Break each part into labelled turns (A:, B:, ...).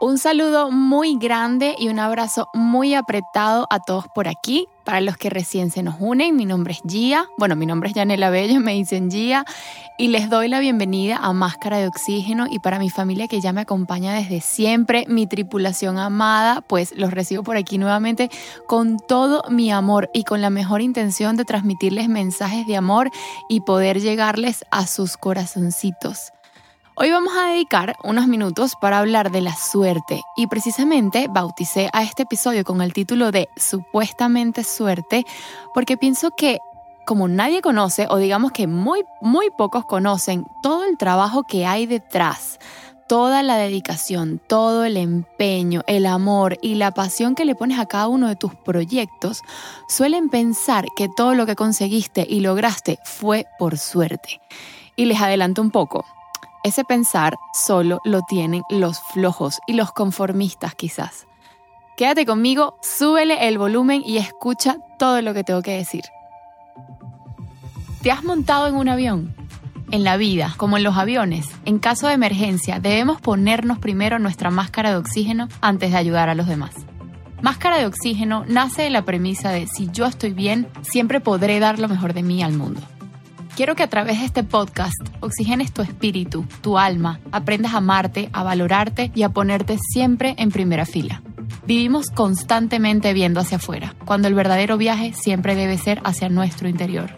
A: Un saludo muy grande y un abrazo muy apretado a todos por aquí. Para los que recién se nos unen, mi nombre es Gia. Bueno, mi nombre es Janela Bello, me dicen Gia. Y les doy la bienvenida a Máscara de Oxígeno. Y para mi familia que ya me acompaña desde siempre, mi tripulación amada, pues los recibo por aquí nuevamente con todo mi amor y con la mejor intención de transmitirles mensajes de amor y poder llegarles a sus corazoncitos. Hoy vamos a dedicar unos minutos para hablar de la suerte y precisamente bauticé a este episodio con el título de Supuestamente suerte porque pienso que como nadie conoce o digamos que muy muy pocos conocen todo el trabajo que hay detrás, toda la dedicación, todo el empeño, el amor y la pasión que le pones a cada uno de tus proyectos, suelen pensar que todo lo que conseguiste y lograste fue por suerte. Y les adelanto un poco, ese pensar solo lo tienen los flojos y los conformistas quizás. Quédate conmigo, súbele el volumen y escucha todo lo que tengo que decir. ¿Te has montado en un avión? En la vida, como en los aviones, en caso de emergencia debemos ponernos primero nuestra máscara de oxígeno antes de ayudar a los demás. Máscara de oxígeno nace de la premisa de si yo estoy bien, siempre podré dar lo mejor de mí al mundo. Quiero que a través de este podcast oxigenes tu espíritu, tu alma, aprendas a amarte, a valorarte y a ponerte siempre en primera fila. Vivimos constantemente viendo hacia afuera, cuando el verdadero viaje siempre debe ser hacia nuestro interior.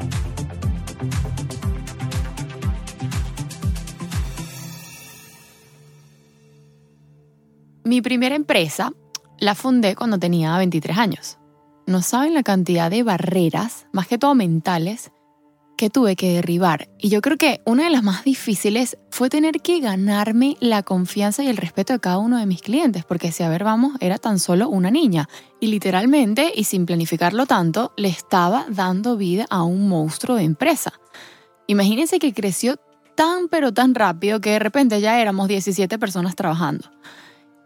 A: Mi primera empresa la fundé cuando tenía 23 años. No saben la cantidad de barreras, más que todo mentales, que tuve que derribar. Y yo creo que una de las más difíciles fue tener que ganarme la confianza y el respeto de cada uno de mis clientes, porque si a ver vamos, era tan solo una niña. Y literalmente, y sin planificarlo tanto, le estaba dando vida a un monstruo de empresa. Imagínense que creció tan pero tan rápido que de repente ya éramos 17 personas trabajando.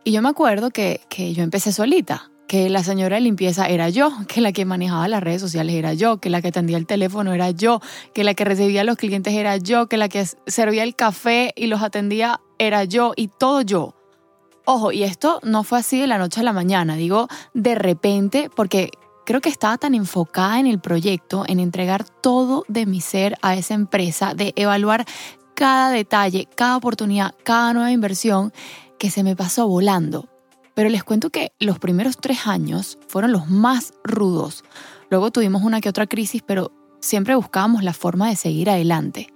A: Y yo me acuerdo que, que yo empecé solita, que la señora de limpieza era yo, que la que manejaba las redes sociales era yo, que la que atendía el teléfono era yo, que la que recibía a los clientes era yo, que la que servía el café y los atendía era yo y todo yo. Ojo, y esto no fue así de la noche a la mañana, digo de repente porque creo que estaba tan enfocada en el proyecto, en entregar todo de mi ser a esa empresa, de evaluar cada detalle, cada oportunidad, cada nueva inversión, que se me pasó volando. Pero les cuento que los primeros tres años fueron los más rudos. Luego tuvimos una que otra crisis, pero siempre buscábamos la forma de seguir adelante.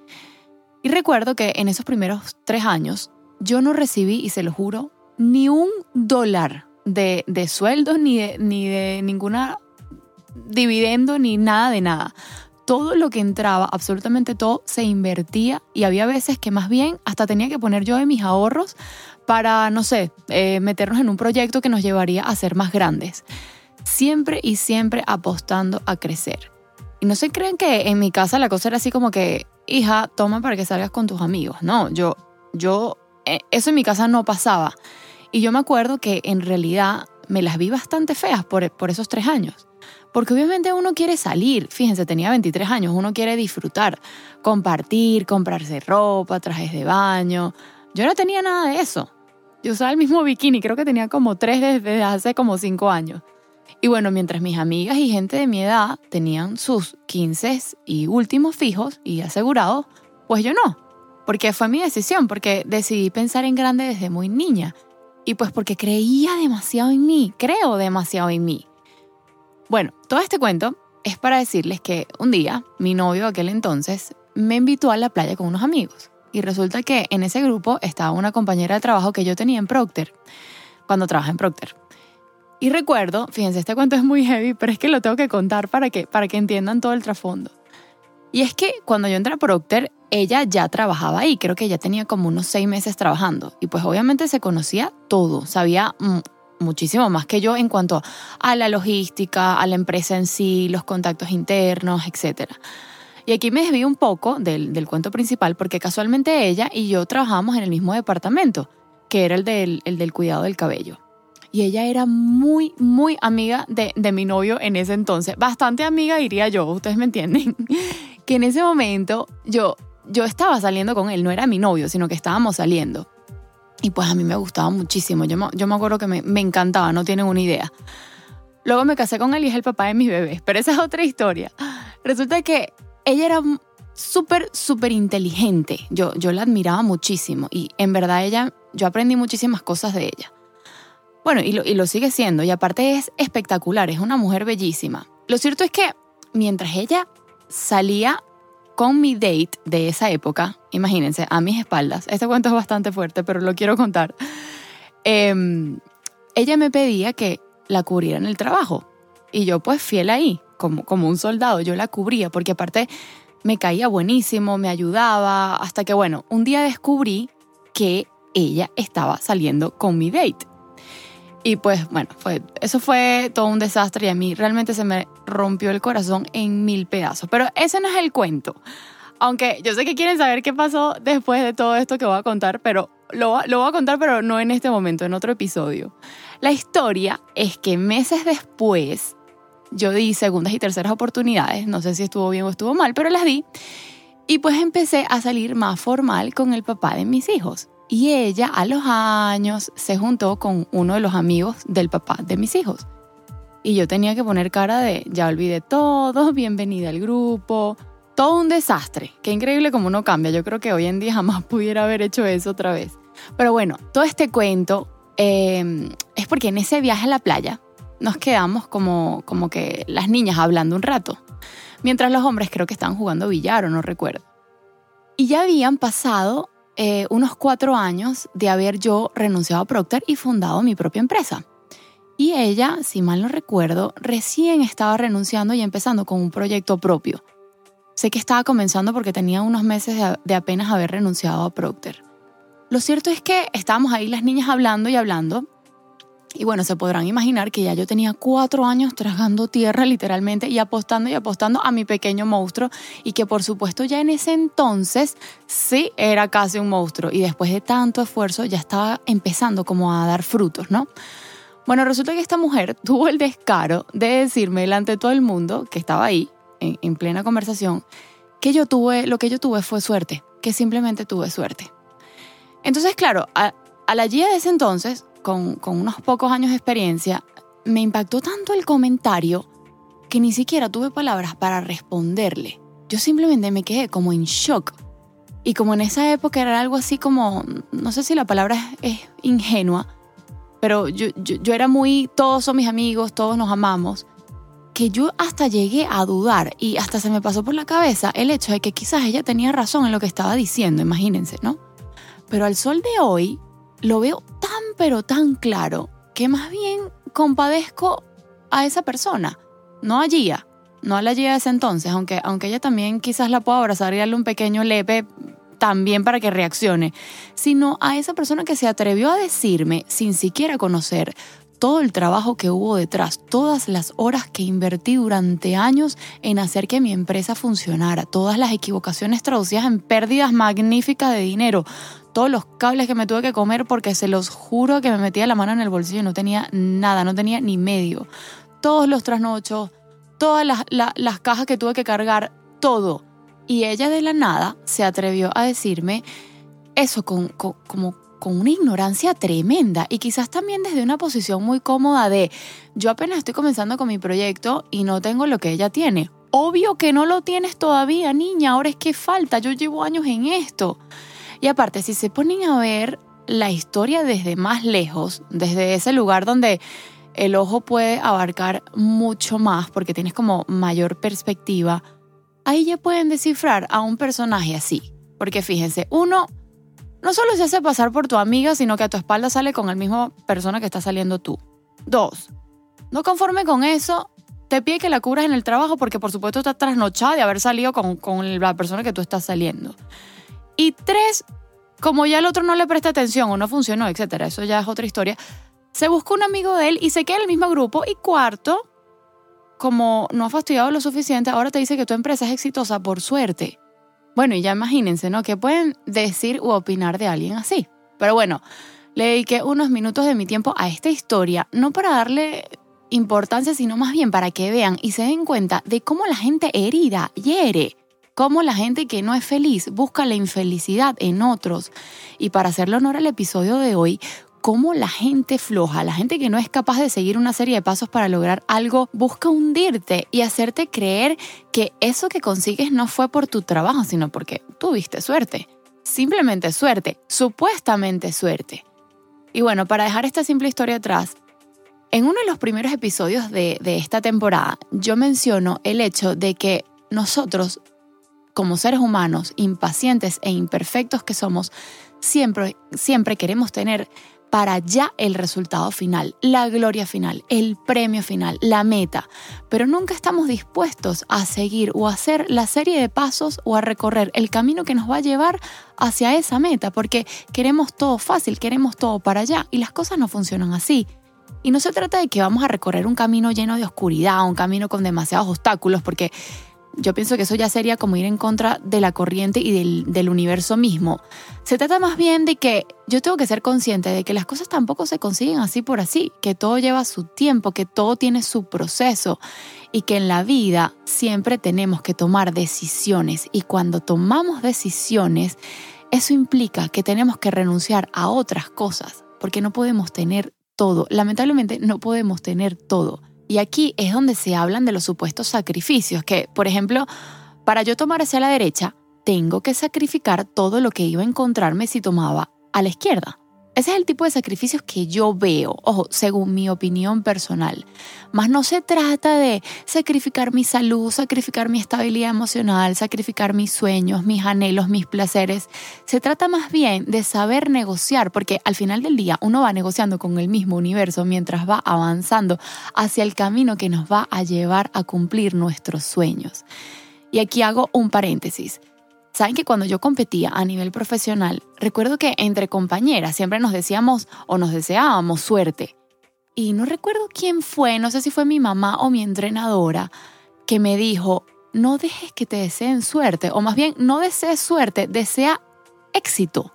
A: Y recuerdo que en esos primeros tres años yo no recibí, y se lo juro, ni un dólar de, de sueldo, ni de, ni de ninguna dividendo, ni nada de nada. Todo lo que entraba, absolutamente todo, se invertía y había veces que más bien hasta tenía que poner yo de mis ahorros para, no sé, eh, meternos en un proyecto que nos llevaría a ser más grandes. Siempre y siempre apostando a crecer. Y no se creen que en mi casa la cosa era así como que, hija, toma para que salgas con tus amigos. No, yo, yo, eh, eso en mi casa no pasaba. Y yo me acuerdo que en realidad me las vi bastante feas por, por esos tres años. Porque obviamente uno quiere salir, fíjense, tenía 23 años, uno quiere disfrutar, compartir, comprarse ropa, trajes de baño. Yo no tenía nada de eso. Yo usaba el mismo bikini, creo que tenía como tres desde hace como cinco años. Y bueno, mientras mis amigas y gente de mi edad tenían sus 15 y últimos fijos y asegurados, pues yo no. Porque fue mi decisión, porque decidí pensar en grande desde muy niña. Y pues porque creía demasiado en mí, creo demasiado en mí. Bueno, todo este cuento es para decirles que un día mi novio aquel entonces me invitó a la playa con unos amigos. Y resulta que en ese grupo estaba una compañera de trabajo que yo tenía en Procter, cuando trabajaba en Procter. Y recuerdo, fíjense, este cuento es muy heavy, pero es que lo tengo que contar para que, para que entiendan todo el trasfondo. Y es que cuando yo entré a Procter, ella ya trabajaba ahí, creo que ella tenía como unos seis meses trabajando. Y pues obviamente se conocía todo, sabía muchísimo más que yo en cuanto a la logística, a la empresa en sí, los contactos internos, etc. Y aquí me desvío un poco del, del cuento principal porque casualmente ella y yo trabajamos en el mismo departamento, que era el del, el del cuidado del cabello. Y ella era muy, muy amiga de, de mi novio en ese entonces. Bastante amiga, diría yo, ustedes me entienden. que en ese momento yo, yo estaba saliendo con él, no era mi novio, sino que estábamos saliendo. Y pues a mí me gustaba muchísimo. Yo me, yo me acuerdo que me, me encantaba, no tienen una idea. Luego me casé con él y es el papá de mis bebés, pero esa es otra historia. Resulta que ella era súper, súper inteligente. Yo, yo la admiraba muchísimo y en verdad ella, yo aprendí muchísimas cosas de ella. Bueno, y lo, y lo sigue siendo, y aparte es espectacular, es una mujer bellísima. Lo cierto es que mientras ella salía con mi date de esa época, imagínense, a mis espaldas, este cuento es bastante fuerte, pero lo quiero contar, em, ella me pedía que la cubriera en el trabajo. Y yo pues fiel ahí, como, como un soldado, yo la cubría, porque aparte me caía buenísimo, me ayudaba, hasta que bueno, un día descubrí que ella estaba saliendo con mi date. Y pues bueno, fue, eso fue todo un desastre y a mí realmente se me rompió el corazón en mil pedazos. Pero ese no es el cuento. Aunque yo sé que quieren saber qué pasó después de todo esto que voy a contar, pero lo, lo voy a contar, pero no en este momento, en otro episodio. La historia es que meses después yo di segundas y terceras oportunidades, no sé si estuvo bien o estuvo mal, pero las di. Y pues empecé a salir más formal con el papá de mis hijos. Y ella a los años se juntó con uno de los amigos del papá de mis hijos. Y yo tenía que poner cara de, ya olvidé todo, bienvenida al grupo, todo un desastre. Qué increíble como uno cambia. Yo creo que hoy en día jamás pudiera haber hecho eso otra vez. Pero bueno, todo este cuento eh, es porque en ese viaje a la playa nos quedamos como, como que las niñas hablando un rato, mientras los hombres creo que estaban jugando billar o no recuerdo. Y ya habían pasado eh, unos cuatro años de haber yo renunciado a Procter y fundado mi propia empresa. Y ella, si mal no recuerdo, recién estaba renunciando y empezando con un proyecto propio. Sé que estaba comenzando porque tenía unos meses de, de apenas haber renunciado a Procter. Lo cierto es que estábamos ahí las niñas hablando y hablando y bueno, se podrán imaginar que ya yo tenía cuatro años tragando tierra literalmente y apostando y apostando a mi pequeño monstruo y que por supuesto ya en ese entonces sí era casi un monstruo y después de tanto esfuerzo ya estaba empezando como a dar frutos, ¿no? Bueno, resulta que esta mujer tuvo el descaro de decirme delante de todo el mundo que estaba ahí en, plena conversación que yo tuve, lo que yo tuve fue suerte, que simplemente tuve suerte. Entonces, claro, a, la guía de ese entonces con, unos pocos años de experiencia, me impactó tanto el comentario que ni siquiera tuve palabras para responderle. Yo simplemente me quedé como en shock. Y como en esa época era algo así como, no sé si la palabra es, ingenua, pero yo, yo, era muy, todos son mis amigos, todos nos amamos, que yo hasta llegué a dudar y hasta se me pasó por la cabeza el hecho de que quizás ella tenía razón en lo que estaba diciendo, imagínense, ¿no? Pero al sol de hoy lo veo tan pero tan claro que más bien compadezco a esa persona, no a Gia, no a la Gia de ese entonces, aunque, aunque ella también quizás la pueda abrazar y darle un pequeño lepe también para que reaccione, sino a esa persona que se atrevió a decirme, sin siquiera conocer, todo el trabajo que hubo detrás, todas las horas que invertí durante años en hacer que mi empresa funcionara, todas las equivocaciones traducidas en pérdidas magníficas de dinero, todos los cables que me tuve que comer porque se los juro que me metía la mano en el bolsillo y no tenía nada, no tenía ni medio. Todos los trasnochos, todas las, cajas que tuve que cargar, todo. Y ella de la nada se atrevió a decirme eso con, como con una ignorancia tremenda y quizás también desde una posición muy cómoda de yo apenas estoy comenzando con mi proyecto y no tengo lo que ella tiene. Obvio que no lo tienes todavía, niña, ahora es que falta, yo llevo años en esto. Y aparte, si se ponen a ver la historia desde más lejos, desde ese lugar donde el ojo puede abarcar mucho más porque tienes como mayor perspectiva, ahí ya pueden descifrar a un personaje así. Porque fíjense, uno no solo se hace pasar por tu amiga, sino que a tu espalda sale con el mismo persona que está saliendo tú. Dos, no conforme con eso, te pide que la cubras en el trabajo porque por supuesto está trasnochada de haber salido con, con la persona que tú estás saliendo. Y tres, como ya el otro no le presta atención o no funcionó, etcétera, eso ya es otra historia, se busca un amigo de él y se queda en el mismo grupo. Y cuarto, como no ha fastidiado lo suficiente, ahora te dice que tu empresa es exitosa por suerte. Bueno, y ya imagínense, ¿no? ¿Qué pueden decir u opinar de alguien así? Pero bueno, le dediqué unos minutos de mi tiempo a esta historia, no para darle importancia, sino más bien para que vean y se den cuenta de cómo la gente herida hiere, cómo la gente que no es feliz busca la infelicidad en otros. Y para hacerle honor al episodio de hoy, cómo la gente floja, la gente que no es capaz de seguir una serie de pasos para lograr algo, busca hundirte y hacerte creer que eso que consigues no fue por tu trabajo, sino porque tuviste suerte. Simplemente suerte, supuestamente suerte. Y bueno, para dejar esta simple historia atrás, en uno de los primeros episodios de, de esta temporada, yo menciono el hecho de que nosotros, como seres humanos, impacientes e imperfectos que somos, siempre, siempre queremos tener para ya el resultado final, la gloria final, el premio final, la meta, pero nunca estamos dispuestos a seguir o a hacer la serie de pasos o a recorrer el camino que nos va a llevar hacia esa meta, porque queremos todo fácil, queremos todo para allá y las cosas no funcionan así. Y no se trata de que vamos a recorrer un camino lleno de oscuridad, un camino con demasiados obstáculos, porque yo pienso que eso ya sería como ir en contra de la corriente y del, universo mismo. Se trata más bien de que yo tengo que ser consciente de que las cosas tampoco se consiguen así por así, que todo lleva su tiempo, que todo tiene su proceso y que en la vida siempre tenemos que tomar decisiones y cuando tomamos decisiones, eso implica que tenemos que renunciar a otras cosas, porque no podemos tener todo. Lamentablemente no podemos tener todo. Y aquí es donde se hablan de los supuestos sacrificios, que, por ejemplo, para yo tomar hacia la derecha, tengo que sacrificar todo lo que iba a encontrarme si tomaba a la izquierda. Ese es el tipo de sacrificios que yo veo, ojo, según mi opinión personal. Mas no se trata de sacrificar mi salud, sacrificar mi estabilidad emocional, sacrificar mis sueños, mis anhelos, mis placeres. Se trata más bien de saber negociar, porque al final del día uno va negociando con el mismo universo mientras va avanzando hacia el camino que nos va a llevar a cumplir nuestros sueños. Y aquí hago un paréntesis. Saben que cuando yo competía a nivel profesional, recuerdo que entre compañeras siempre nos decíamos o nos deseábamos suerte. Y no recuerdo quién fue, no sé si fue mi mamá o mi entrenadora, que me dijo, no dejes que te deseen suerte, o más bien, no desees suerte, desea éxito.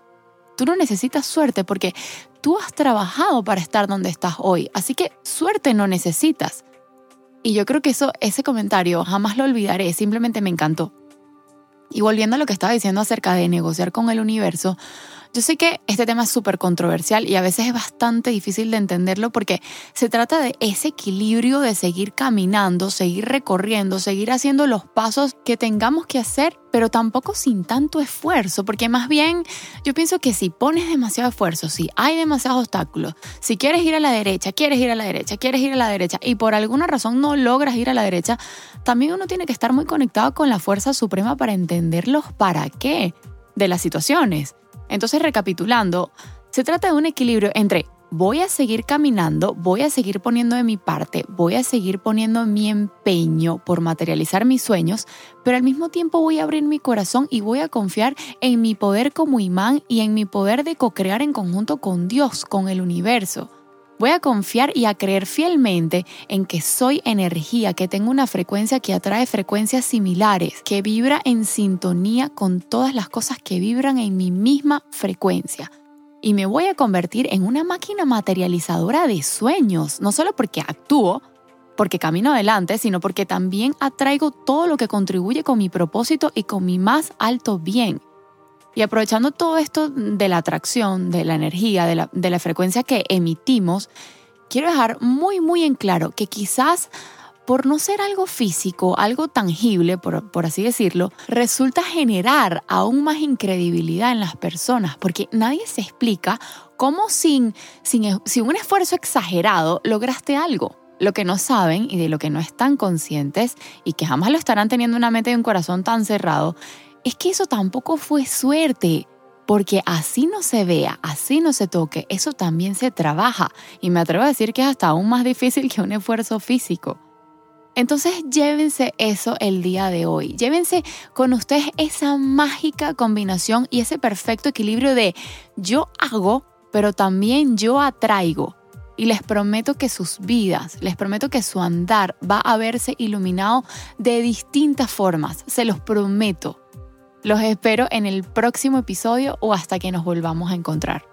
A: Tú no necesitas suerte porque tú has trabajado para estar donde estás hoy, así que suerte no necesitas. Y yo creo que eso, ese comentario jamás lo olvidaré, simplemente me encantó. Y volviendo a lo que estaba diciendo acerca de negociar con el universo, yo sé que este tema es súper controversial y a veces es bastante difícil de entenderlo porque se trata de ese equilibrio de seguir caminando, seguir recorriendo, seguir haciendo los pasos que tengamos que hacer, pero tampoco sin tanto esfuerzo, porque más bien yo pienso que si pones demasiado esfuerzo, si hay demasiados obstáculos, si quieres ir a la derecha, quieres ir a la derecha, quieres ir a la derecha y por alguna razón no logras ir a la derecha, también uno tiene que estar muy conectado con la fuerza suprema para entender los para qué de las situaciones. Entonces, recapitulando, se trata de un equilibrio entre voy a seguir caminando, voy a seguir poniendo de mi parte, voy a seguir poniendo mi empeño por materializar mis sueños, pero al mismo tiempo voy a abrir mi corazón y voy a confiar en mi poder como imán y en mi poder de co-crear en conjunto con Dios, con el universo. Voy a confiar y a creer fielmente en que soy energía, que tengo una frecuencia que atrae frecuencias similares, que vibra en sintonía con todas las cosas que vibran en mi misma frecuencia. Y me voy a convertir en una máquina materializadora de sueños, no solo porque actúo, porque camino adelante, sino porque también atraigo todo lo que contribuye con mi propósito y con mi más alto bien. Y aprovechando todo esto de la atracción, de la energía, de la, frecuencia que emitimos, quiero dejar muy, muy en claro que quizás por no ser algo físico, algo tangible, por, por, así decirlo, resulta generar aún más incredibilidad en las personas, porque nadie se explica cómo sin, sin, sin, un esfuerzo exagerado lograste algo. Lo que no saben y de lo que no están conscientes y que jamás lo estarán teniendo una mente y un corazón tan cerrado es que eso tampoco fue suerte, porque así no se vea, así no se toque, eso también se trabaja y me atrevo a decir que es hasta aún más difícil que un esfuerzo físico. Entonces llévense eso el día de hoy, llévense con ustedes esa mágica combinación y ese perfecto equilibrio de yo hago, pero también yo atraigo. Y les prometo que sus vidas, les prometo que su andar va a verse iluminado de distintas formas, se los prometo. Los espero en el próximo episodio o hasta que nos volvamos a encontrar.